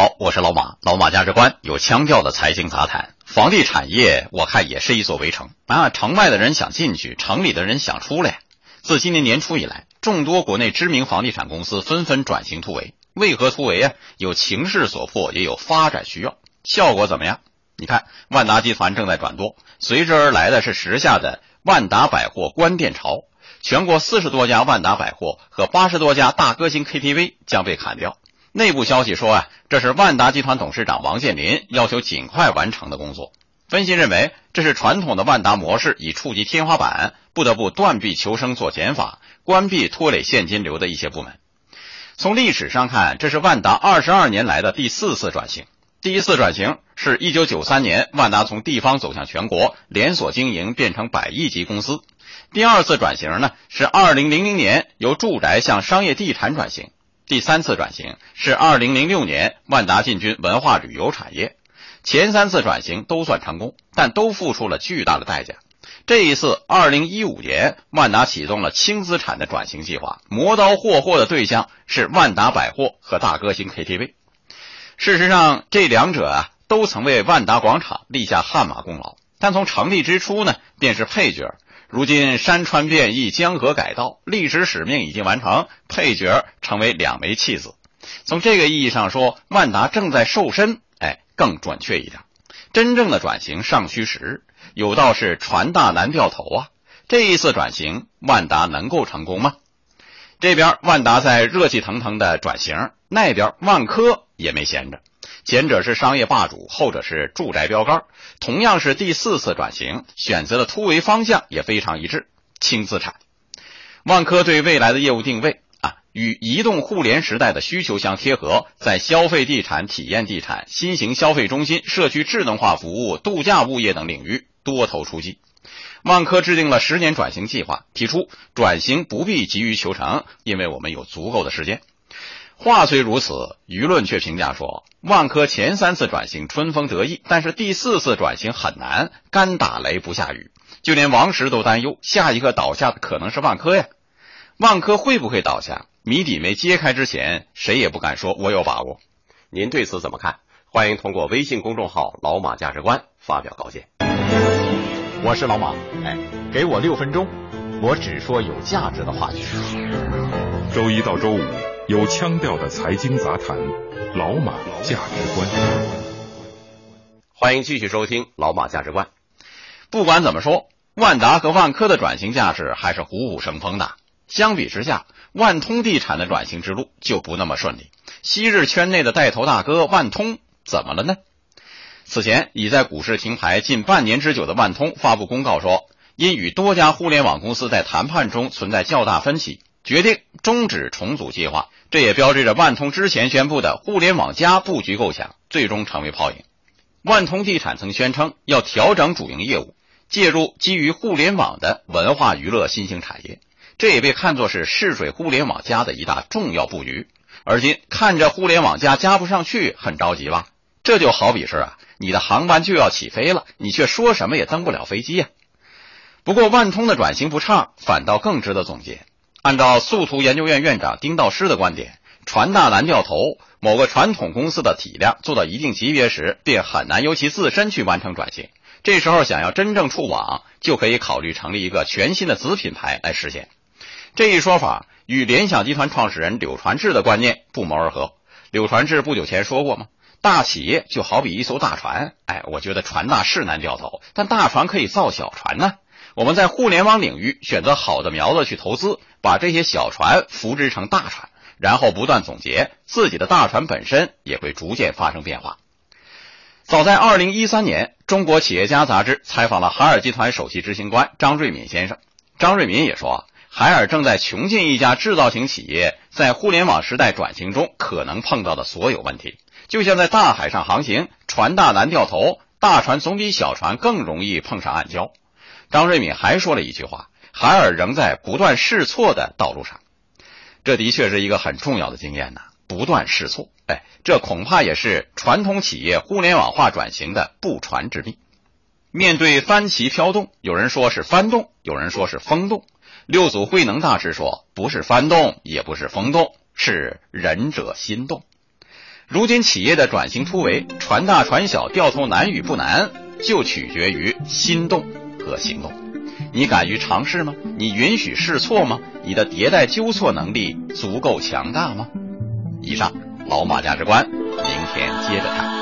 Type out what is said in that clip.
好，我是老马，老马价值观有腔调的财经杂谈。房地产业我看也是一座围城啊，城外的人想进去，城里的人想出来。自今年年初以来，众多国内知名房地产公司纷纷转型突围。为何突围啊？有情势所迫，也有发展需要。效果怎么样？你看，万达集团正在转多，随之而来的是时下的万达百货关店潮。全国四十多家万达百货和八十多家大歌星 KTV 将被砍掉。内部消息说啊，这是万达集团董事长王健林要求尽快完成的工作。分析认为，这是传统的万达模式已触及天花板，不得不断臂求生做减法，关闭拖累现金流的一些部门。从历史上看，这是万达二十二年来的第四次转型。第一次转型是一九九三年，万达从地方走向全国，连锁经营变成百亿级公司。第二次转型呢，是二零零零年由住宅向商业地产转型。第三次转型是二零零六年，万达进军文化旅游产业。前三次转型都算成功，但都付出了巨大的代价。这一次，二零一五年，万达启动了轻资产的转型计划，磨刀霍霍的对象是万达百货和大歌星 KTV。事实上，这两者啊，都曾为万达广场立下汗马功劳，但从成立之初呢，便是配角。如今山川变异，江河改道，历史使命已经完成，配角成为两枚弃子。从这个意义上说，万达正在瘦身，哎，更准确一点。真正的转型尚需时。有道是船大难掉头啊！这一次转型，万达能够成功吗？这边万达在热气腾腾的转型，那边万科也没闲着。前者是商业霸主，后者是住宅标杆，同样是第四次转型，选择的突围方向也非常一致：轻资产。万科对未来的业务定位啊，与移动互联时代的需求相贴合，在消费地产、体验地产、新型消费中心、社区智能化服务、度假物业等领域。多头出击，万科制定了十年转型计划，提出转型不必急于求成，因为我们有足够的时间。话虽如此，舆论却评价说，万科前三次转型春风得意，但是第四次转型很难，干打雷不下雨。就连王石都担忧，下一个倒下的可能是万科呀。万科会不会倒下？谜底没揭开之前，谁也不敢说我有把握。您对此怎么看？欢迎通过微信公众号“老马价值观”发表高见。我是老马，哎，给我六分钟，我只说有价值的话题。周一到周五有腔调的财经杂谈，老马价值观。欢迎继续收听老马价值观。不管怎么说，万达和万科的转型架势还是虎虎生风的。相比之下，万通地产的转型之路就不那么顺利。昔日圈内的带头大哥万通怎么了呢？此前已在股市停牌近半年之久的万通发布公告说，因与多家互联网公司在谈判中存在较大分歧，决定终止重组计划。这也标志着万通之前宣布的互联网加布局构想最终成为泡影。万通地产曾宣称要调整主营业务，介入基于互联网的文化娱乐新兴产业，这也被看作是试水互联网加的一大重要布局。而今看着互联网加加不上去，很着急吧？这就好比是啊。你的航班就要起飞了，你却说什么也登不了飞机呀。不过万通的转型不畅，反倒更值得总结。按照速图研究院院长丁道师的观点，船大难掉头。某个传统公司的体量做到一定级别时，便很难由其自身去完成转型。这时候想要真正触网，就可以考虑成立一个全新的子品牌来实现。这一说法与联想集团创始人柳传志的观念不谋而合。柳传志不久前说过吗？大企业就好比一艘大船，哎，我觉得船大是难掉头，但大船可以造小船呢。我们在互联网领域选择好的苗子去投资，把这些小船扶植成大船，然后不断总结，自己的大船本身也会逐渐发生变化。早在二零一三年，《中国企业家》杂志采访了海尔集团首席执行官张瑞敏先生，张瑞敏也说，海尔正在穷尽一家制造型企业在互联网时代转型中可能碰到的所有问题，就像在大海上航行，船大难掉头，大船总比小船更容易碰上暗礁。张瑞敏还说了一句话：“海尔仍在不断试错的道路上。”这的确是一个很重要的经验呐，不断试错。哎，这恐怕也是传统企业互联网化转型的不传之秘。面对帆旗飘动，有人说是翻动，有人说是风动。六祖慧能大师说：“不是翻动，也不是风动，是仁者心动。”如今企业的转型突围，船大船小，掉头难与不难，就取决于心动和行动。你敢于尝试吗？你允许试错吗？你的迭代纠错能力足够强大吗？以上老马价值观，明天接着看。